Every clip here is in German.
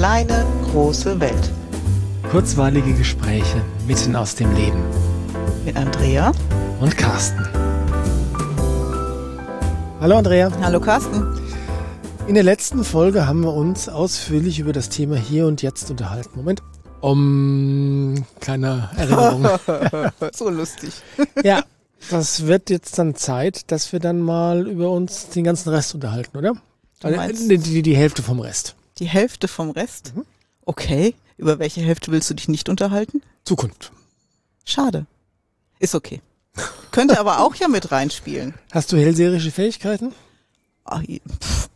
kleine, große Welt. Kurzweilige Gespräche mitten aus dem Leben. Mit Andrea und Carsten. Hallo Andrea. Hallo Carsten. In der letzten Folge haben wir uns ausführlich über das Thema Hier und Jetzt unterhalten. Moment. Um kleine Erinnerung. so lustig. ja, das wird jetzt dann Zeit, dass wir dann mal über uns den ganzen Rest unterhalten, oder? Also, die, die, die, Hälfte vom Rest. Die Hälfte vom Rest? Mhm. Okay. Über welche Hälfte willst du dich nicht unterhalten? Zukunft. Schade. Ist okay. Könnte aber auch ja mit reinspielen. Hast du hellseherische Fähigkeiten? Ach, pff,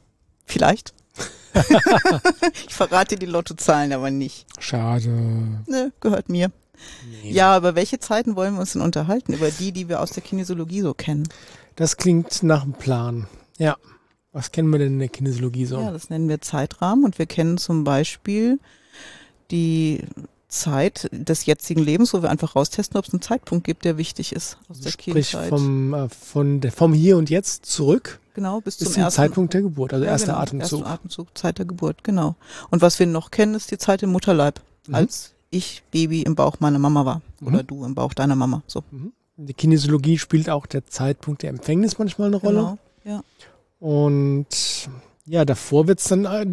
vielleicht. ich verrate die Lottozahlen aber nicht. Schade. Ne, gehört mir. Nee. Ja, aber welche Zeiten wollen wir uns denn unterhalten? Über die, die wir aus der Kinesiologie so kennen? Das klingt nach einem Plan. Ja. Was kennen wir denn in der Kinesiologie so? Ja, das nennen wir Zeitrahmen und wir kennen zum Beispiel die Zeit des jetzigen Lebens, wo wir einfach raustesten, ob es einen Zeitpunkt gibt, der wichtig ist aus der Sprich Kindheit. Vom, äh, von der, vom Hier und Jetzt zurück. Genau, bis, bis zum, ersten, Zeitpunkt der Geburt, also ja, erster genau, Atemzug. Erster Atemzug, Zeit der Geburt, genau. Und was wir noch kennen, ist die Zeit im Mutterleib, mhm. als ich Baby im Bauch meiner Mama war mhm. oder du im Bauch deiner Mama. So. Mhm. In der Kinesiologie spielt auch der Zeitpunkt der Empfängnis manchmal eine Rolle. Genau, ja. Und ja, davor wird's dann äh,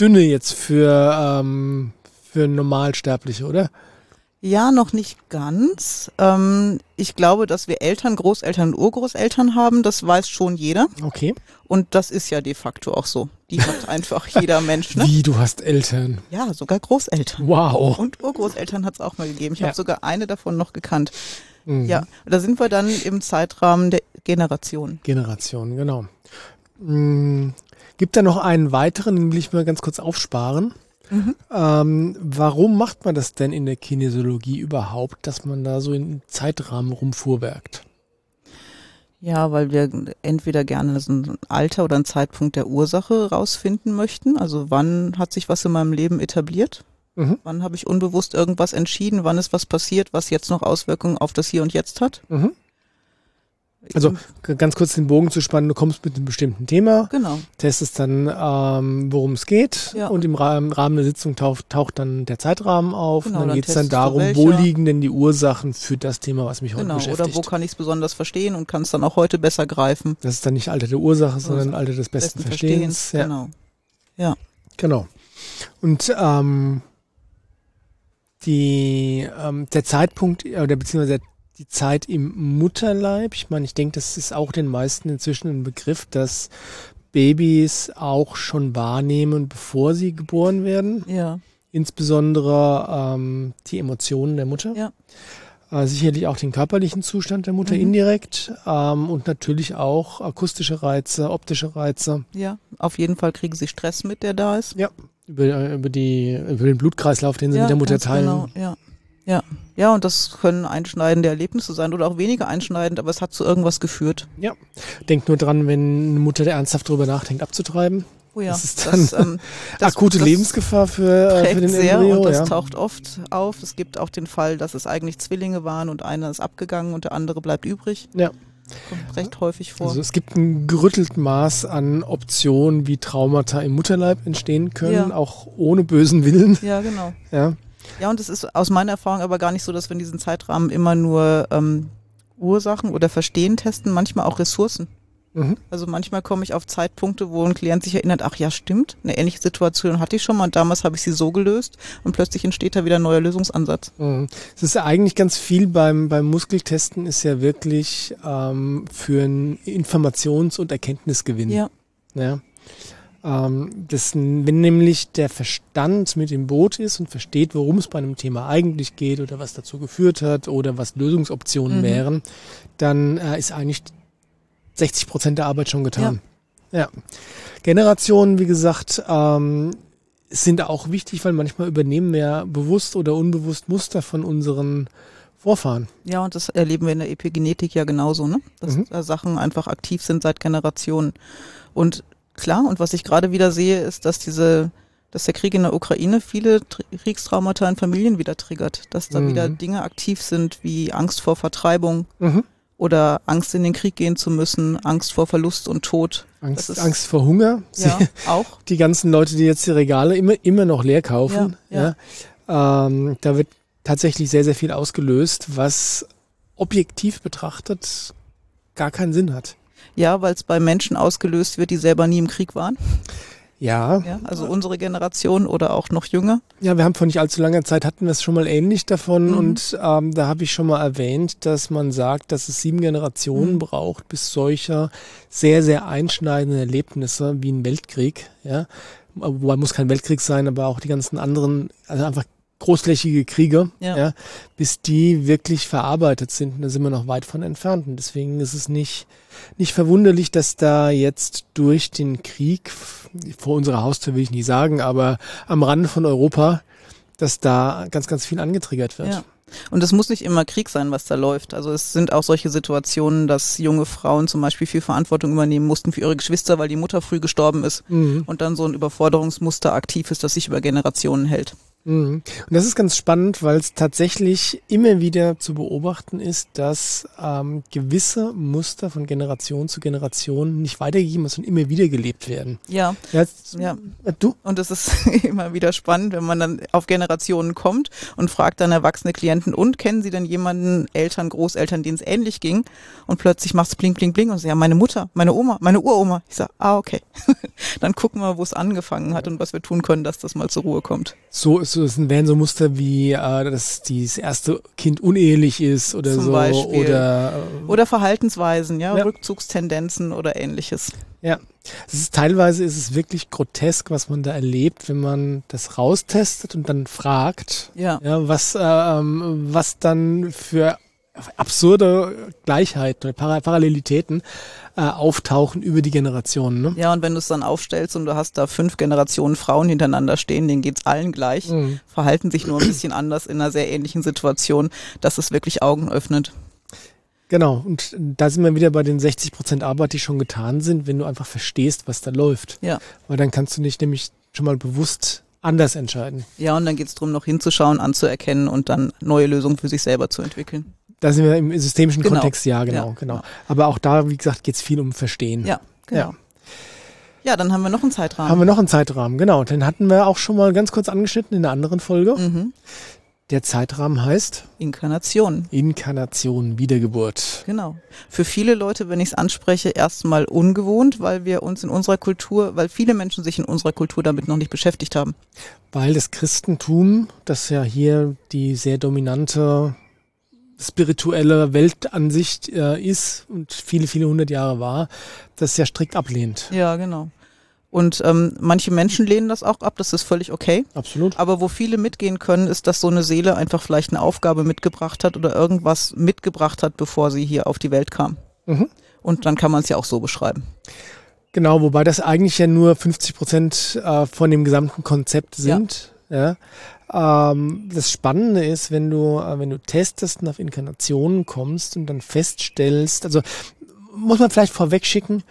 dünne jetzt für, ähm, für Normalsterbliche, oder? Ja, noch nicht ganz. Ähm, ich glaube, dass wir Eltern, Großeltern und Urgroßeltern haben, das weiß schon jeder. Okay. Und das ist ja de facto auch so. Die hat einfach jeder Mensch. Ne? Wie, du hast Eltern? Ja, sogar Großeltern. Wow. Und Urgroßeltern hat es auch mal gegeben. Ich ja. habe sogar eine davon noch gekannt. Mhm. Ja, da sind wir dann im Zeitrahmen der Generation. Generation, genau. Mhm. Gibt da noch einen weiteren, den will ich mal ganz kurz aufsparen. Mhm. Ähm, warum macht man das denn in der Kinesiologie überhaupt, dass man da so in Zeitrahmen rumfuhrwerkt? Ja, weil wir entweder gerne so ein Alter oder einen Zeitpunkt der Ursache rausfinden möchten. Also wann hat sich was in meinem Leben etabliert? Mhm. Wann habe ich unbewusst irgendwas entschieden? Wann ist was passiert, was jetzt noch Auswirkungen auf das Hier und Jetzt hat? Mhm. Also ganz kurz den Bogen zu spannen, du kommst mit einem bestimmten Thema, genau. testest dann, ähm, worum es geht ja. und im Rahmen, Rahmen der Sitzung taucht, taucht dann der Zeitrahmen auf genau, und dann, dann geht es dann darum, wo liegen denn die Ursachen für das Thema, was mich genau, heute beschäftigt. Oder wo kann ich es besonders verstehen und kann es dann auch heute besser greifen. Das ist dann nicht Alter der Ursache, sondern Alter des besten, besten Verstehens. Verstehens. Ja. Genau. Ja. Genau. Und ähm, die, ähm, der Zeitpunkt oder beziehungsweise die Zeit im Mutterleib. Ich meine, ich denke, das ist auch den meisten inzwischen ein Begriff, dass Babys auch schon wahrnehmen, bevor sie geboren werden. Ja. Insbesondere ähm, die Emotionen der Mutter. Ja. Äh, sicherlich auch den körperlichen Zustand der Mutter mhm. indirekt ähm, und natürlich auch akustische Reize, optische Reize. Ja, auf jeden Fall kriegen sie Stress mit, der da ist. Ja, über, über, die, über den Blutkreislauf, den sie ja, mit der Mutter teilen. Genau, ja. Ja, ja, und das können einschneidende Erlebnisse sein oder auch weniger einschneidend, aber es hat zu irgendwas geführt. Ja, denk nur dran, wenn eine Mutter ernsthaft darüber nachdenkt, abzutreiben. Oh ja, das ist dann das, ähm, das, akute das Lebensgefahr für, äh, für den sehr Embryo. Und das ja. taucht oft auf. Es gibt auch den Fall, dass es eigentlich Zwillinge waren und einer ist abgegangen und der andere bleibt übrig. Ja. Kommt recht häufig vor. Also es gibt ein gerüttelten Maß an Optionen, wie Traumata im Mutterleib entstehen können, ja. auch ohne bösen Willen. Ja, genau. Ja. Ja, und es ist aus meiner Erfahrung aber gar nicht so, dass wir in diesem Zeitrahmen immer nur ähm, Ursachen oder Verstehen testen, manchmal auch Ressourcen. Mhm. Also manchmal komme ich auf Zeitpunkte, wo ein Klient sich erinnert, ach ja, stimmt, eine ähnliche Situation hatte ich schon mal und damals habe ich sie so gelöst und plötzlich entsteht da wieder ein neuer Lösungsansatz. Mhm. Es ist ja eigentlich ganz viel beim, beim Muskeltesten ist ja wirklich ähm, für einen Informations- und Erkenntnisgewinn. Ja. ja. Ähm, das, wenn nämlich der Verstand mit im Boot ist und versteht, worum es bei einem Thema eigentlich geht oder was dazu geführt hat oder was Lösungsoptionen mhm. wären, dann äh, ist eigentlich 60 Prozent der Arbeit schon getan. Ja. ja. Generationen, wie gesagt, ähm, sind auch wichtig, weil manchmal übernehmen wir bewusst oder unbewusst Muster von unseren Vorfahren. Ja, und das erleben wir in der Epigenetik ja genauso, ne? Dass mhm. da Sachen einfach aktiv sind seit Generationen. Und klar. Und was ich gerade wieder sehe, ist, dass diese, dass der Krieg in der Ukraine viele Kriegstraumata in Familien wieder triggert, dass da mhm. wieder Dinge aktiv sind wie Angst vor Vertreibung. Mhm. Oder Angst in den Krieg gehen zu müssen, Angst vor Verlust und Tod. Angst, Angst vor Hunger. Ja, auch. Die ganzen Leute, die jetzt die Regale immer, immer noch leer kaufen. Ja, ja. Ähm, da wird tatsächlich sehr, sehr viel ausgelöst, was objektiv betrachtet gar keinen Sinn hat. Ja, weil es bei Menschen ausgelöst wird, die selber nie im Krieg waren. Ja. ja. Also unsere Generation oder auch noch jünger. Ja, wir haben vor nicht allzu langer Zeit hatten wir es schon mal ähnlich davon mhm. und ähm, da habe ich schon mal erwähnt, dass man sagt, dass es sieben Generationen mhm. braucht, bis solcher sehr, sehr einschneidende Erlebnisse wie ein Weltkrieg, ja, wobei muss kein Weltkrieg sein, aber auch die ganzen anderen, also einfach großflächige Kriege, ja. ja. bis die wirklich verarbeitet sind. Und da sind wir noch weit von entfernt. Und deswegen ist es nicht, nicht verwunderlich, dass da jetzt durch den Krieg, vor unserer Haustür will ich nicht sagen, aber am Rande von Europa, dass da ganz, ganz viel angetriggert wird. Ja. Und es muss nicht immer Krieg sein, was da läuft. Also es sind auch solche Situationen, dass junge Frauen zum Beispiel viel Verantwortung übernehmen mussten für ihre Geschwister, weil die Mutter früh gestorben ist mhm. und dann so ein Überforderungsmuster aktiv ist, das sich über Generationen hält. Mhm. Und das ist ganz spannend, weil es tatsächlich immer wieder zu beobachten ist, dass ähm, gewisse Muster von Generation zu Generation nicht weitergegeben, sondern immer wieder gelebt werden. Ja. Jetzt, ja. Äh, du? Und es ist immer wieder spannend, wenn man dann auf Generationen kommt und fragt dann erwachsene Klienten, und kennen Sie denn jemanden, Eltern, Großeltern, denen es ähnlich ging? Und plötzlich macht es bling, bling, bling und sie, ja, meine Mutter, meine Oma, meine Uroma. Ich sage, ah, okay. dann gucken wir, wo es angefangen hat und was wir tun können, dass das mal zur Ruhe kommt. So ist so, es wären so Muster wie, äh, dass das erste Kind unehelich ist oder Zum so. Beispiel. Oder, äh, oder Verhaltensweisen, ja, ja, Rückzugstendenzen oder ähnliches. Ja, es ist, teilweise ist es wirklich grotesk, was man da erlebt, wenn man das raustestet und dann fragt, ja. Ja, was, äh, ähm, was dann für absurde Gleichheiten oder Parallelitäten äh, auftauchen über die Generationen. Ne? Ja, und wenn du es dann aufstellst und du hast da fünf Generationen Frauen hintereinander stehen, denen geht's allen gleich, mhm. verhalten sich nur ein bisschen anders in einer sehr ähnlichen Situation, dass es wirklich Augen öffnet. Genau, und da sind wir wieder bei den 60 Prozent Arbeit, die schon getan sind, wenn du einfach verstehst, was da läuft. Ja. Weil dann kannst du dich nämlich schon mal bewusst anders entscheiden. Ja, und dann geht es darum, noch hinzuschauen, anzuerkennen und dann neue Lösungen für sich selber zu entwickeln. Da sind wir im systemischen genau. Kontext, ja, genau, ja. genau. Aber auch da, wie gesagt, geht es viel um Verstehen. Ja, genau. Ja. Ja, dann haben wir noch einen Zeitrahmen. Haben wir noch einen Zeitrahmen, genau. Den hatten wir auch schon mal ganz kurz angeschnitten in einer anderen Folge. Mhm. Der Zeitrahmen heißt? Inkarnation. Inkarnation, Wiedergeburt. Genau. Für viele Leute, wenn ich es anspreche, erstmal ungewohnt, weil wir uns in unserer Kultur, weil viele Menschen sich in unserer Kultur damit noch nicht beschäftigt haben. Weil das Christentum, das ja hier die sehr dominante spirituelle Weltansicht äh, ist und viele, viele hundert Jahre war, das ja strikt ablehnt. Ja, genau. Und ähm, manche Menschen lehnen das auch ab, das ist völlig okay. Absolut. Aber wo viele mitgehen können, ist, dass so eine Seele einfach vielleicht eine Aufgabe mitgebracht hat oder irgendwas mitgebracht hat, bevor sie hier auf die Welt kam. Mhm. Und dann kann man es ja auch so beschreiben. Genau, wobei das eigentlich ja nur 50 Prozent äh, von dem gesamten Konzept sind. Ja. Ja. Ähm, das Spannende ist, wenn du, äh, wenn du testest und auf Inkarnationen kommst und dann feststellst, also muss man vielleicht vorweg schicken,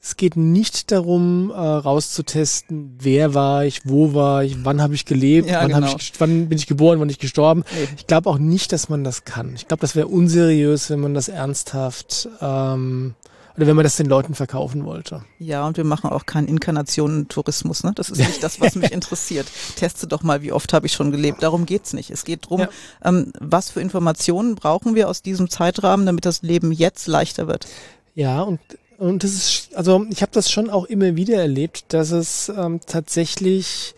es geht nicht darum, äh, rauszutesten, wer war ich, wo war ich, wann habe ich gelebt, ja, wann, genau. hab ich, wann bin ich geboren, wann bin ich gestorben. Nee. Ich glaube auch nicht, dass man das kann. Ich glaube, das wäre unseriös, wenn man das ernsthaft ähm, oder wenn man das den Leuten verkaufen wollte. Ja, und wir machen auch keinen Inkarnationen-Tourismus. Ne? Das ist nicht das, was mich interessiert. Teste doch mal, wie oft habe ich schon gelebt. Darum geht's nicht. Es geht drum, ja. ähm, was für Informationen brauchen wir aus diesem Zeitrahmen, damit das Leben jetzt leichter wird. Ja, und und das ist, also ich habe das schon auch immer wieder erlebt, dass es ähm, tatsächlich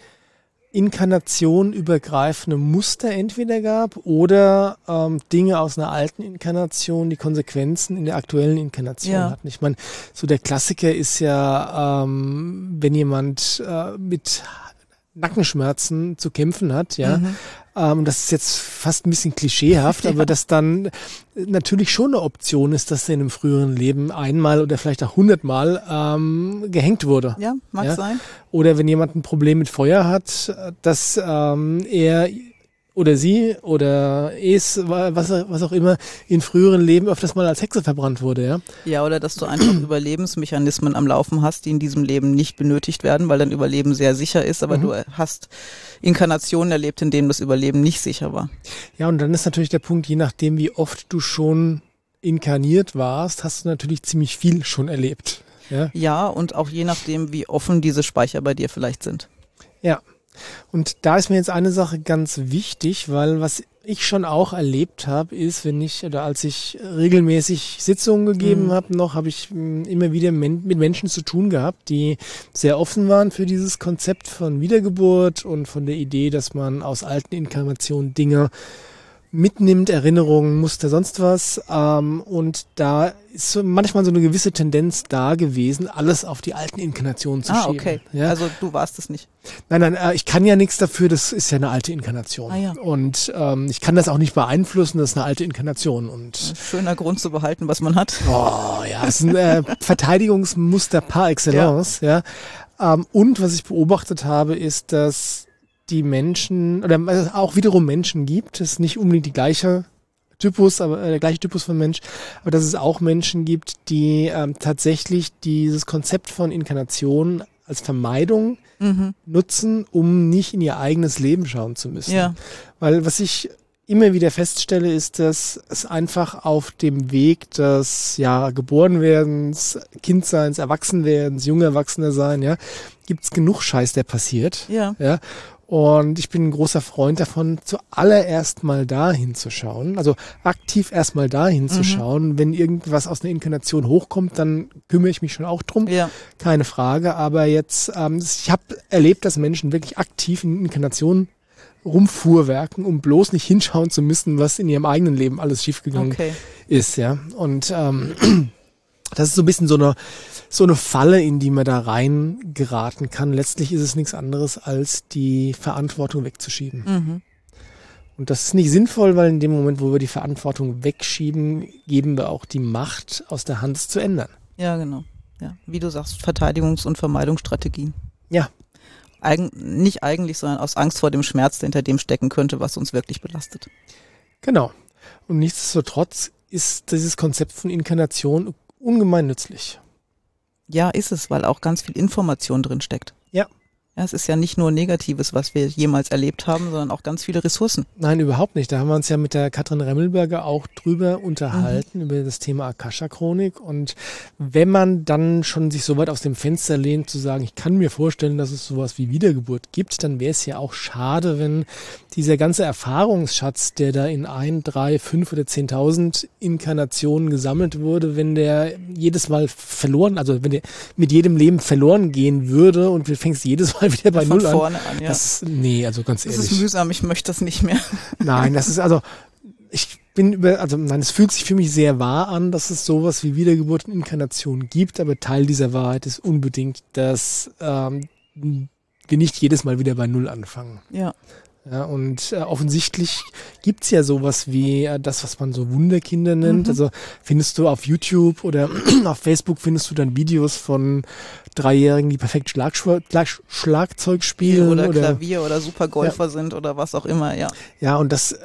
Inkarnation übergreifende Muster entweder gab oder ähm, Dinge aus einer alten Inkarnation, die Konsequenzen in der aktuellen Inkarnation ja. hatten. Ich meine, so der Klassiker ist ja, ähm, wenn jemand äh, mit Nackenschmerzen zu kämpfen hat, ja, mhm. Ähm, das ist jetzt fast ein bisschen klischeehaft, ja. aber dass dann natürlich schon eine Option ist, dass er in einem früheren Leben einmal oder vielleicht auch hundertmal ähm, gehängt wurde. Ja, mag ja? sein. Oder wenn jemand ein Problem mit Feuer hat, dass ähm, er oder sie oder es, was, was auch immer, in früheren Leben öfters mal als Hexe verbrannt wurde, ja? Ja, oder dass du einfach Überlebensmechanismen am Laufen hast, die in diesem Leben nicht benötigt werden, weil dein Überleben sehr sicher ist, aber mhm. du hast Inkarnationen erlebt, in denen das Überleben nicht sicher war. Ja, und dann ist natürlich der Punkt, je nachdem, wie oft du schon inkarniert warst, hast du natürlich ziemlich viel schon erlebt. Ja, ja und auch je nachdem, wie offen diese Speicher bei dir vielleicht sind. Ja. Und da ist mir jetzt eine Sache ganz wichtig, weil was ich schon auch erlebt habe, ist, wenn ich oder als ich regelmäßig Sitzungen gegeben mhm. habe, noch habe ich hm, immer wieder mit Menschen zu tun gehabt, die sehr offen waren für dieses Konzept von Wiedergeburt und von der Idee, dass man aus alten Inkarnationen Dinge mitnimmt, Erinnerungen, Muster, sonst was. Ähm, und da ist so manchmal so eine gewisse Tendenz da gewesen, alles auf die alten Inkarnationen zu ah, schieben. okay. Ja? Also du warst es nicht. Nein, nein, äh, ich kann ja nichts dafür, das ist ja eine alte Inkarnation. Ah, ja. Und ähm, ich kann das auch nicht beeinflussen, das ist eine alte Inkarnation. Und Schöner Grund zu behalten, was man hat. Oh ja, es ist ein äh, Verteidigungsmuster par excellence, ja. ja. Ähm, und was ich beobachtet habe, ist, dass die Menschen, oder es auch wiederum Menschen gibt, es ist nicht unbedingt die gleiche Typus, aber äh, der gleiche Typus von Mensch, aber dass es auch Menschen gibt, die ähm, tatsächlich dieses Konzept von Inkarnation als Vermeidung mhm. nutzen, um nicht in ihr eigenes Leben schauen zu müssen. Ja. Weil was ich immer wieder feststelle, ist, dass es einfach auf dem Weg des ja Geborenwerdens, Kindseins, Erwachsenwerdens, junge Erwachsene sein, ja, gibt's genug Scheiß, der passiert. Ja. ja. Und ich bin ein großer Freund davon, zuallererst mal da hinzuschauen, also aktiv erstmal da hinzuschauen. Mhm. Wenn irgendwas aus einer Inkarnation hochkommt, dann kümmere ich mich schon auch drum. Ja. Keine Frage. Aber jetzt, ähm, ich habe erlebt, dass Menschen wirklich aktiv in Inkarnationen rumfuhrwerken, um bloß nicht hinschauen zu müssen, was in ihrem eigenen Leben alles schiefgegangen okay. ist, ja. Und ähm, das ist so ein bisschen so eine so eine Falle, in die man da rein geraten kann. Letztlich ist es nichts anderes, als die Verantwortung wegzuschieben. Mhm. Und das ist nicht sinnvoll, weil in dem Moment, wo wir die Verantwortung wegschieben, geben wir auch die Macht aus der Hand, es zu ändern. Ja, genau. Ja, wie du sagst, Verteidigungs- und Vermeidungsstrategien. Ja. Eigen, nicht eigentlich, sondern aus Angst vor dem Schmerz, der hinter dem stecken könnte, was uns wirklich belastet. Genau. Und nichtsdestotrotz ist dieses Konzept von Inkarnation ungemein nützlich. Ja, ist es, weil auch ganz viel Information drin steckt. Ja. Ja, es ist ja nicht nur Negatives, was wir jemals erlebt haben, sondern auch ganz viele Ressourcen. Nein, überhaupt nicht. Da haben wir uns ja mit der Katrin Remmelberger auch drüber unterhalten, mhm. über das Thema Akasha-Chronik. Und wenn man dann schon sich so weit aus dem Fenster lehnt, zu sagen, ich kann mir vorstellen, dass es sowas wie Wiedergeburt gibt, dann wäre es ja auch schade, wenn dieser ganze Erfahrungsschatz, der da in ein, drei, fünf oder zehntausend Inkarnationen gesammelt wurde, wenn der jedes Mal verloren, also wenn der mit jedem Leben verloren gehen würde und du fängst jedes Mal wieder bei Von Null vorne an. an ja. Das, nee, also ganz das ehrlich. ist mühsam, ich möchte das nicht mehr. Nein, das ist also, ich bin über, also nein, es fühlt sich für mich sehr wahr an, dass es sowas wie Wiedergeburt und Inkarnation gibt, aber Teil dieser Wahrheit ist unbedingt, dass ähm, wir nicht jedes Mal wieder bei Null anfangen. Ja. Ja, und äh, offensichtlich gibt's ja sowas wie äh, das, was man so Wunderkinder nennt. Mhm. Also findest du auf YouTube oder auf Facebook findest du dann Videos von Dreijährigen, die perfekt Schlagschw Schlag Schlagzeug spielen. Oder, oder Klavier oder Supergolfer ja. sind oder was auch immer, ja. Ja, und das, äh,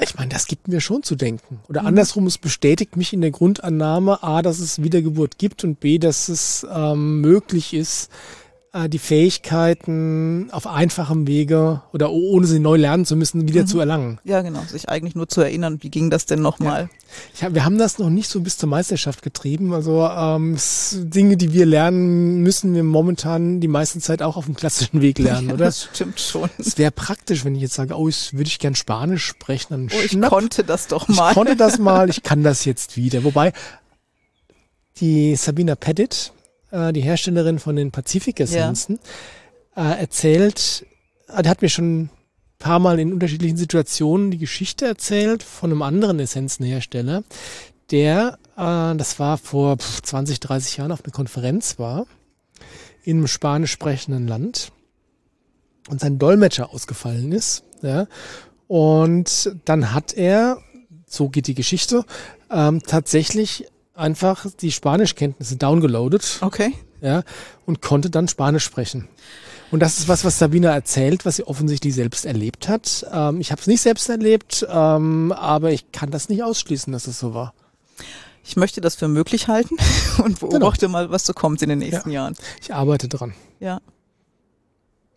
ich meine, das gibt mir schon zu denken. Oder mhm. andersrum, es bestätigt mich in der Grundannahme, A, dass es Wiedergeburt gibt und B, dass es ähm, möglich ist, äh, die Fähigkeiten auf einfachem Wege oder ohne sie neu lernen zu müssen, wieder mhm. zu erlangen. Ja, genau. Sich eigentlich nur zu erinnern, wie ging das denn nochmal? Ja. wir haben das noch nicht so bis zur Meisterschaft getrieben. Also ähm, Dinge, die wir lernen, müssen wir momentan die meiste Zeit auch auf dem klassischen Weg lernen, oder? das stimmt schon. Es wäre praktisch, wenn ich jetzt sage, oh, ich würde ich gern Spanisch sprechen. Dann oh, ich schnapp. konnte das doch mal. Ich konnte das mal, ich kann das jetzt wieder. Wobei die Sabina Pettit, äh, die Herstellerin von den Pazifik-Essenzen, ja. äh, erzählt, äh, die hat mir schon ein paar Mal in unterschiedlichen Situationen die Geschichte erzählt von einem anderen Essenzenhersteller, der, äh, das war vor 20, 30 Jahren auf einer Konferenz war, in einem spanisch sprechenden Land und sein Dolmetscher ausgefallen ist. Ja, und dann hat er, so geht die Geschichte, ähm, tatsächlich einfach die Spanischkenntnisse downgeloadet. Okay. Ja, und konnte dann Spanisch sprechen. Und das ist was, was Sabina erzählt, was sie offensichtlich selbst erlebt hat. Ähm, ich habe es nicht selbst erlebt, ähm, aber ich kann das nicht ausschließen, dass es so war. Ich möchte das für möglich halten und beobachte genau. mal, was so kommt in den nächsten ja. Jahren. Ich arbeite dran. Ja.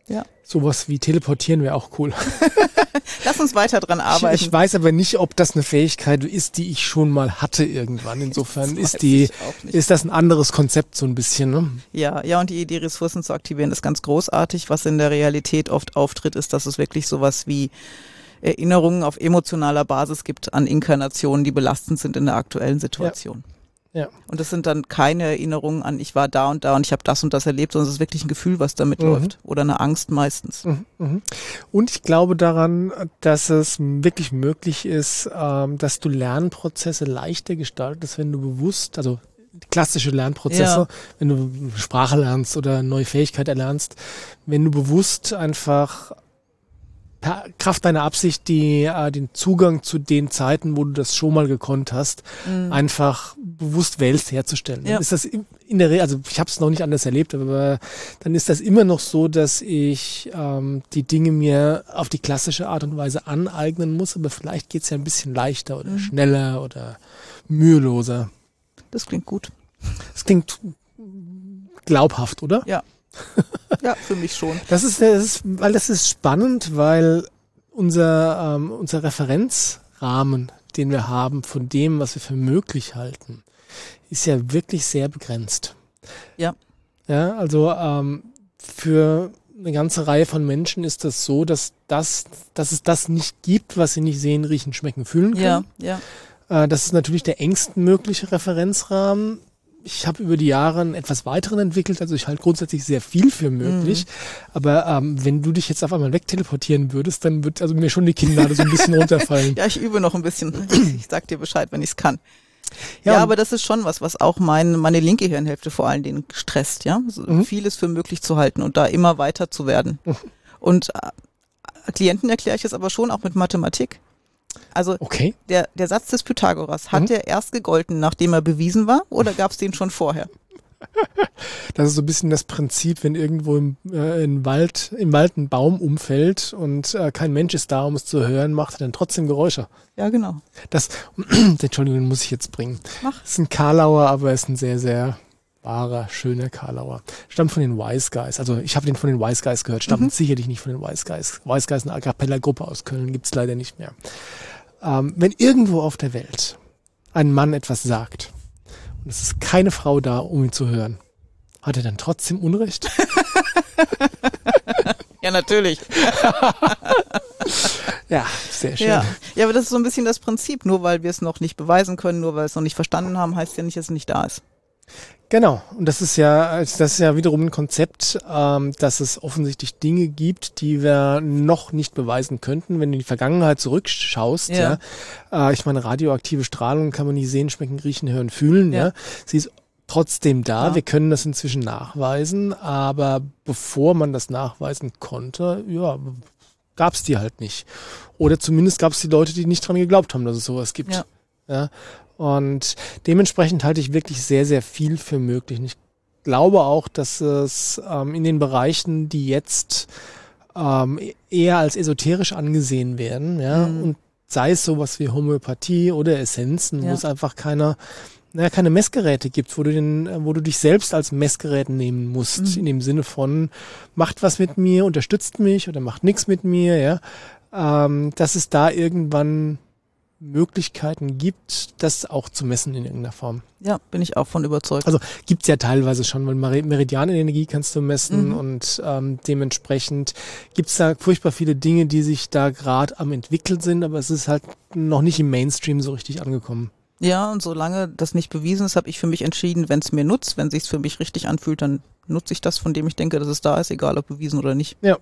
Ja. Sowas wie teleportieren wäre auch cool. Lass uns weiter dran arbeiten. Ich, ich, weiß aber nicht, ob das eine Fähigkeit ist, die ich schon mal hatte irgendwann. Insofern ist die, ist das ein anderes Konzept so ein bisschen. Ne? Ja, ja, und die Idee, Ressourcen zu aktivieren, ist ganz großartig. Was in der Realität oft auftritt, ist, dass es wirklich sowas wie Erinnerungen auf emotionaler Basis gibt an Inkarnationen, die belastend sind in der aktuellen Situation. Ja. Ja. Und das sind dann keine Erinnerungen an, ich war da und da und ich habe das und das erlebt, sondern es ist wirklich ein Gefühl, was damit mhm. läuft. Oder eine Angst meistens. Mhm. mhm. Und ich glaube daran, dass es wirklich möglich ist, ähm, dass du Lernprozesse leichter gestaltest, wenn du bewusst, also klassische Lernprozesse, ja. wenn du Sprache lernst oder neue Fähigkeit erlernst, wenn du bewusst einfach per Kraft deiner Absicht die, äh, den Zugang zu den Zeiten, wo du das schon mal gekonnt hast, mhm. einfach bewusst wählst herzustellen. Ja. Ist das in der Regel, also ich habe es noch nicht anders erlebt, aber dann ist das immer noch so, dass ich ähm, die Dinge mir auf die klassische Art und Weise aneignen muss, aber vielleicht geht's ja ein bisschen leichter oder mhm. schneller oder müheloser. Das klingt gut. Das klingt glaubhaft, oder? Ja. Ja, für mich schon. Das ist, das ist, weil das ist spannend, weil unser, ähm, unser Referenzrahmen, den wir haben von dem, was wir für möglich halten, ist ja wirklich sehr begrenzt. Ja. Ja, also ähm, für eine ganze Reihe von Menschen ist das so, dass das, dass es das nicht gibt, was sie nicht sehen, riechen, schmecken, fühlen können. Ja, ja. Äh, das ist natürlich der engstmögliche Referenzrahmen ich habe über die Jahre einen etwas weiteren entwickelt, also ich halte grundsätzlich sehr viel für möglich. Mhm. Aber ähm, wenn du dich jetzt auf einmal wegteleportieren würdest, dann wird also mir schon die Kinnlade so ein bisschen runterfallen. ja, ich übe noch ein bisschen. Ich sag dir Bescheid, wenn ich es kann. Ja, ja aber das ist schon was, was auch mein, meine linke Hirnhälfte vor allen Dingen stresst, ja. Also mhm. Vieles für möglich zu halten und da immer weiter zu werden. Mhm. Und äh, Klienten erkläre ich es aber schon auch mit Mathematik. Also okay. der, der Satz des Pythagoras, hat mhm. der erst gegolten, nachdem er bewiesen war, oder gab es den schon vorher? Das ist so ein bisschen das Prinzip, wenn irgendwo im, äh, im, Wald, im Wald ein Baum umfällt und äh, kein Mensch ist da, um es zu hören, macht er dann trotzdem Geräusche. Ja, genau. Das, Entschuldigung, muss ich jetzt bringen. Mach. Das ist ein Karlauer, aber er ist ein sehr, sehr wahrer, schöner Karlauer. Stammt von den Wise Guys. Also ich habe den von den Wise Guys gehört. Stammt mhm. sicherlich nicht von den Wise Guys. Wise Guys, eine A Cappella-Gruppe aus Köln, gibt's leider nicht mehr. Ähm, wenn irgendwo auf der Welt ein Mann etwas sagt und es ist keine Frau da, um ihn zu hören, hat er dann trotzdem Unrecht? ja, natürlich. ja, sehr schön. Ja. ja, aber das ist so ein bisschen das Prinzip. Nur weil wir es noch nicht beweisen können, nur weil wir es noch nicht verstanden haben, heißt ja nicht, dass es nicht da ist. Genau, und das ist ja, das ist ja wiederum ein Konzept, ähm, dass es offensichtlich Dinge gibt, die wir noch nicht beweisen könnten, wenn du in die Vergangenheit zurückschaust. Ja. ja. Äh, ich meine, radioaktive Strahlung kann man nie sehen, schmecken, riechen, hören, fühlen. Ja. ja. Sie ist trotzdem da. Ja. Wir können das inzwischen nachweisen, aber bevor man das nachweisen konnte, ja, gab es die halt nicht. Oder zumindest gab es die Leute, die nicht dran geglaubt haben, dass es sowas gibt. Ja. Ja, und dementsprechend halte ich wirklich sehr, sehr viel für möglich. Und ich glaube auch, dass es ähm, in den Bereichen, die jetzt ähm, eher als esoterisch angesehen werden, ja, mhm. und sei es sowas wie Homöopathie oder Essenzen, ja. wo es einfach keine, naja, keine Messgeräte gibt, wo du den, wo du dich selbst als Messgerät nehmen musst, mhm. in dem Sinne von macht was mit mir, unterstützt mich oder macht nichts mit mir, ja, ähm, dass es da irgendwann Möglichkeiten gibt, das auch zu messen in irgendeiner Form. Ja, bin ich auch von überzeugt. Also gibt's ja teilweise schon, weil Meridianenergie kannst du messen mhm. und ähm, dementsprechend gibt's da furchtbar viele Dinge, die sich da gerade am entwickeln sind, aber es ist halt noch nicht im Mainstream so richtig angekommen. Ja, und solange das nicht bewiesen ist, habe ich für mich entschieden, wenn es mir nutzt, wenn sich's für mich richtig anfühlt, dann nutze ich das, von dem ich denke, dass es da ist, egal ob bewiesen oder nicht. Ja.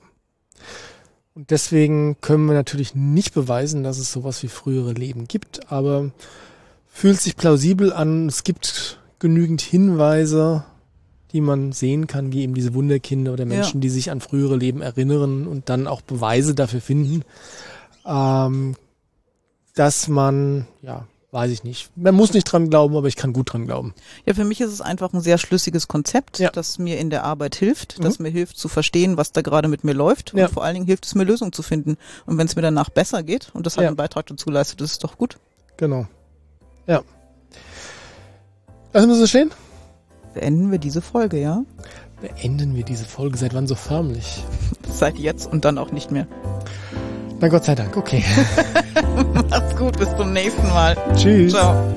Und deswegen können wir natürlich nicht beweisen, dass es sowas wie frühere Leben gibt, aber fühlt sich plausibel an. Es gibt genügend Hinweise, die man sehen kann, wie eben diese Wunderkinder oder Menschen, ja. die sich an frühere Leben erinnern und dann auch Beweise dafür finden, ähm, dass man ja weiß ich nicht. Man muss nicht dran glauben, aber ich kann gut dran glauben. Ja, für mich ist es einfach ein sehr schlüssiges Konzept, ja. das mir in der Arbeit hilft, mhm. das mir hilft zu verstehen, was da gerade mit mir läuft ja. und vor allen Dingen hilft es mir Lösungen zu finden. Und wenn es mir danach besser geht und das hat ja. einen Beitrag dazu leistet, ist es doch gut. Genau. Ja. Lassen wir so stehen? Beenden wir diese Folge, ja? Beenden wir diese Folge. Seit wann so förmlich? Seit jetzt und dann auch nicht mehr. Na Gott sei Dank, okay. Mach's gut, bis zum nächsten Mal. Tschüss. Ciao.